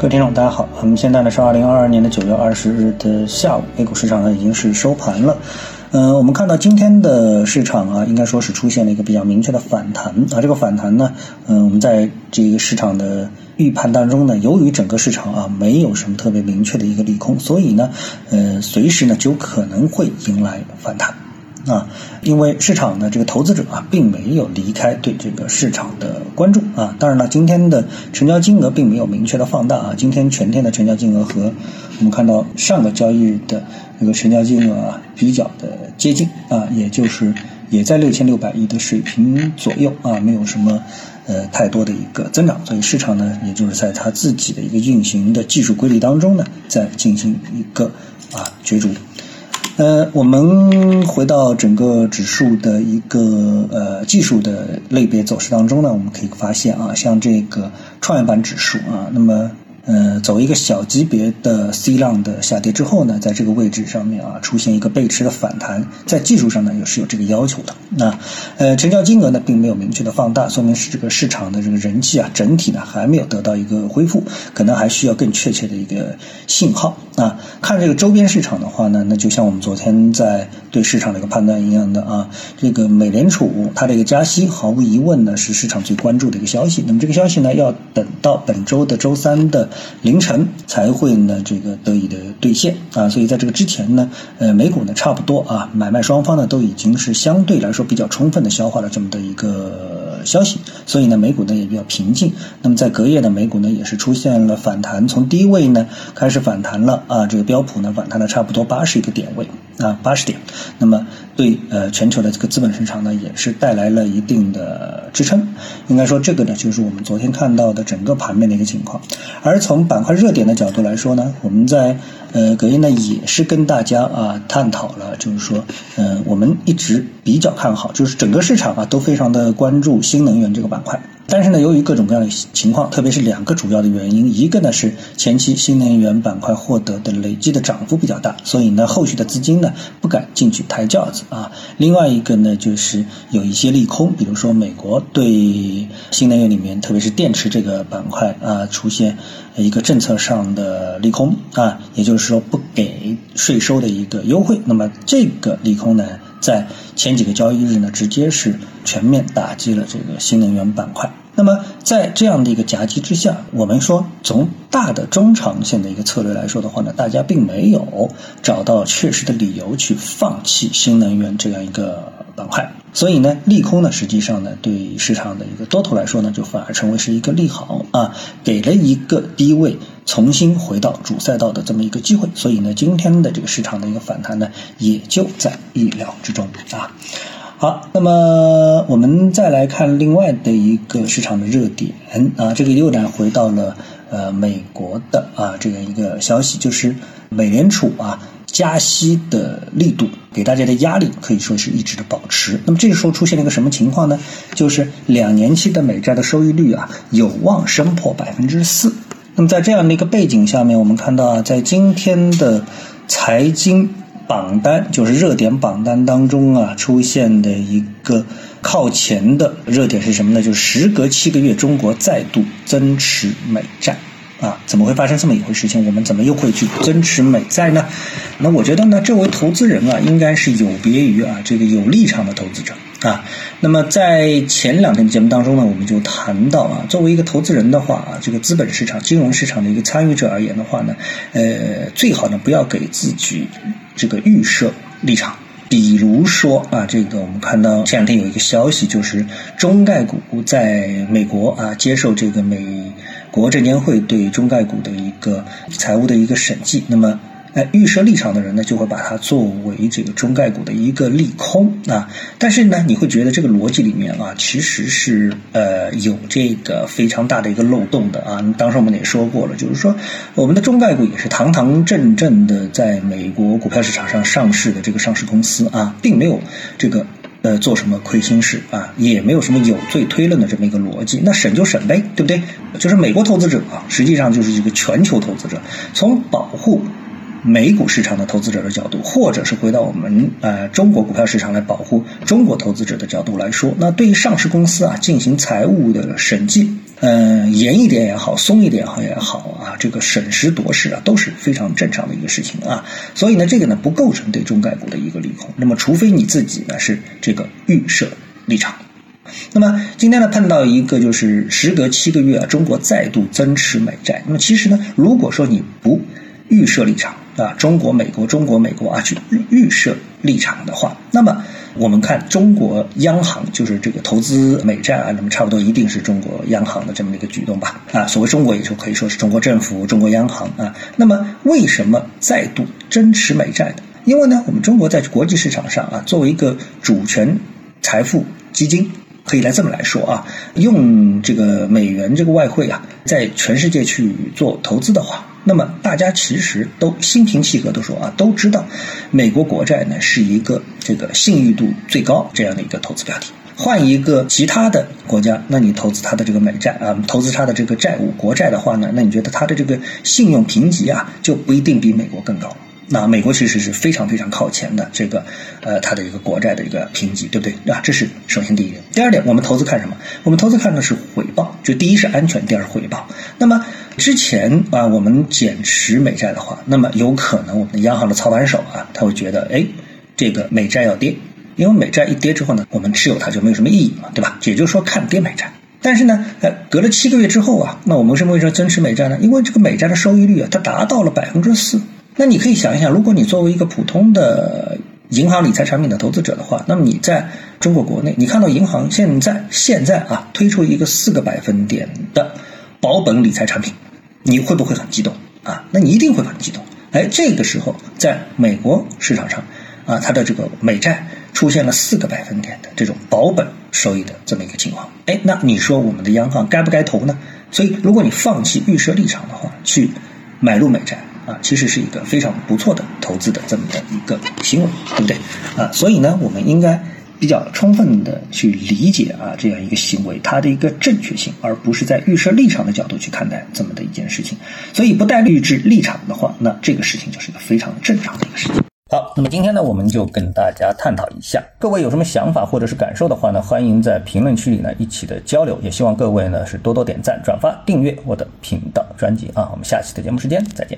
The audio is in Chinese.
各位听众，大家好。我们现在呢是二零二二年的九月二十日的下午，A 股市场呢已经是收盘了。嗯，我们看到今天的市场啊，应该说是出现了一个比较明确的反弹啊。这个反弹呢，嗯，我们在这个市场的预判当中呢，由于整个市场啊没有什么特别明确的一个利空，所以呢，呃，随时呢就可能会迎来反弹。啊，因为市场的这个投资者啊，并没有离开对这个市场的关注啊。当然了，今天的成交金额并没有明确的放大啊。今天全天的成交金额和我们看到上个交易日的那个成交金额啊，比较的接近啊，也就是也在六千六百亿的水平左右啊，没有什么呃太多的一个增长。所以市场呢，也就是在它自己的一个运行的技术规律当中呢，在进行一个啊角逐。呃，我们回到整个指数的一个呃技术的类别走势当中呢，我们可以发现啊，像这个创业板指数啊，那么。呃，走一个小级别的 C 浪的下跌之后呢，在这个位置上面啊，出现一个背驰的反弹，在技术上呢也是有这个要求的。那呃，成交金额呢并没有明确的放大，说明是这个市场的这个人气啊，整体呢还没有得到一个恢复，可能还需要更确切的一个信号啊。看这个周边市场的话呢，那就像我们昨天在对市场的一个判断一样的啊，这个美联储它这个加息，毫无疑问呢是市场最关注的一个消息。那么这个消息呢，要等到本周的周三的。凌晨才会呢，这个得以的兑现啊，所以在这个之前呢，呃，美股呢差不多啊，买卖双方呢都已经是相对来说比较充分的消化了这么的一个消息，所以呢，美股呢也比较平静。那么在隔夜呢美股呢也是出现了反弹，从低位呢开始反弹了啊，这个标普呢反弹了差不多八十一个点位啊，八十点。那么对呃全球的这个资本市场呢也是带来了一定的支撑。应该说这个呢就是我们昨天看到的整个盘面的一个情况，而从板块热点的角度来说呢，我们在呃隔夜呢也是跟大家啊探讨了，就是说，呃我们一直比较看好，就是整个市场啊都非常的关注新能源这个板块。但是呢，由于各种各样的情况，特别是两个主要的原因，一个呢是前期新能源板块获得的累计的涨幅比较大，所以呢后续的资金呢不敢进去抬轿子啊。另外一个呢就是有一些利空，比如说美国对新能源里面，特别是电池这个板块啊出现一个政策上的利空啊，也就是说不给税收的一个优惠。那么这个利空呢？在前几个交易日呢，直接是全面打击了这个新能源板块。那么在这样的一个夹击之下，我们说从大的中长线的一个策略来说的话呢，大家并没有找到确实的理由去放弃新能源这样一个板块。所以呢，利空呢，实际上呢，对市场的一个多头来说呢，就反而成为是一个利好啊，给了一个低位重新回到主赛道的这么一个机会。所以呢，今天的这个市场的一个反弹呢，也就在意料之中啊。好，那么我们再来看另外的一个市场的热点啊，这个又呢回到了呃美国的啊这样一个消息，就是美联储啊。加息的力度给大家的压力可以说是一直的保持。那么这个时候出现了一个什么情况呢？就是两年期的美债的收益率啊有望升破百分之四。那么在这样的一个背景下面，我们看到啊，在今天的财经榜单，就是热点榜单当中啊，出现的一个靠前的热点是什么呢？就是时隔七个月，中国再度增持美债。啊，怎么会发生这么一回事情？我们怎么又会去增持美债呢？那我觉得呢，这位投资人啊，应该是有别于啊这个有立场的投资者啊。那么在前两天节目当中呢，我们就谈到啊，作为一个投资人的话啊，这个资本市场、金融市场的一个参与者而言的话呢，呃，最好呢不要给自己这个预设立场。比如说啊，这个我们看到这两天有一个消息，就是中概股在美国啊接受这个美。国证监会对中概股的一个财务的一个审计，那么，哎，预设立场的人呢，就会把它作为这个中概股的一个利空啊。但是呢，你会觉得这个逻辑里面啊，其实是呃有这个非常大的一个漏洞的啊。当时我们也说过了，就是说我们的中概股也是堂堂正正的在美国股票市场上上市的这个上市公司啊，并没有这个。呃，做什么亏心事啊？也没有什么有罪推论的这么一个逻辑。那审就审呗，对不对？就是美国投资者啊，实际上就是一个全球投资者，从保护美股市场的投资者的角度，或者是回到我们呃中国股票市场来保护中国投资者的角度来说，那对于上市公司啊进行财务的审计，嗯，严一点也好，松一点好也好啊，这个审时度势啊都是非常正常的一个事情啊。所以呢，这个呢不构成对中概股的一个利空。那么，除非你自己呢是这个预设立场。那么今天呢碰到一个就是时隔七个月啊，中国再度增持美债。那么其实呢，如果说你不预设立场啊，中国、美国、中国、美国啊，去预设立场的话，那么我们看中国央行就是这个投资美债啊，那么差不多一定是中国央行的这么一个举动吧？啊，所谓中国也就可以说是中国政府、中国央行啊。那么为什么再度增持美债呢？因为呢，我们中国在国际市场上啊，作为一个主权财富基金。可以来这么来说啊，用这个美元这个外汇啊，在全世界去做投资的话，那么大家其实都心平气和的说啊，都知道美国国债呢是一个这个信誉度最高这样的一个投资标的。换一个其他的国家，那你投资它的这个美债啊，投资它的这个债务国债的话呢，那你觉得它的这个信用评级啊，就不一定比美国更高。那美国其实是非常非常靠前的，这个呃，它的一个国债的一个评级，对不对？啊，这是首先第一点。第二点，我们投资看什么？我们投资看的是回报，就第一是安全，第二是回报。那么之前啊，我们减持美债的话，那么有可能我们的央行的操盘手啊，他会觉得，哎，这个美债要跌，因为美债一跌之后呢，我们持有它就没有什么意义嘛，对吧？也就是说看跌美债。但是呢，呃，隔了七个月之后啊，那我们为什么会增持美债呢？因为这个美债的收益率啊，它达到了百分之四。那你可以想一想，如果你作为一个普通的银行理财产品的投资者的话，那么你在中国国内，你看到银行现在现在啊推出一个四个百分点的保本理财产品，你会不会很激动啊？那你一定会很激动。哎，这个时候在美国市场上啊，它的这个美债出现了四个百分点的这种保本收益的这么一个情况，哎，那你说我们的央行该不该投呢？所以，如果你放弃预设立场的话，去买入美债。啊，其实是一个非常不错的投资的这么的一个行为，对不对？啊，所以呢，我们应该比较充分的去理解啊这样一个行为它的一个正确性，而不是在预设立场的角度去看待这么的一件事情。所以不带预置立场的话，那这个事情就是一个非常正常的一个事情。好，那么今天呢，我们就跟大家探讨一下，各位有什么想法或者是感受的话呢，欢迎在评论区里呢一起的交流，也希望各位呢是多多点赞、转发、订阅我的频道专辑啊。我们下期的节目时间再见。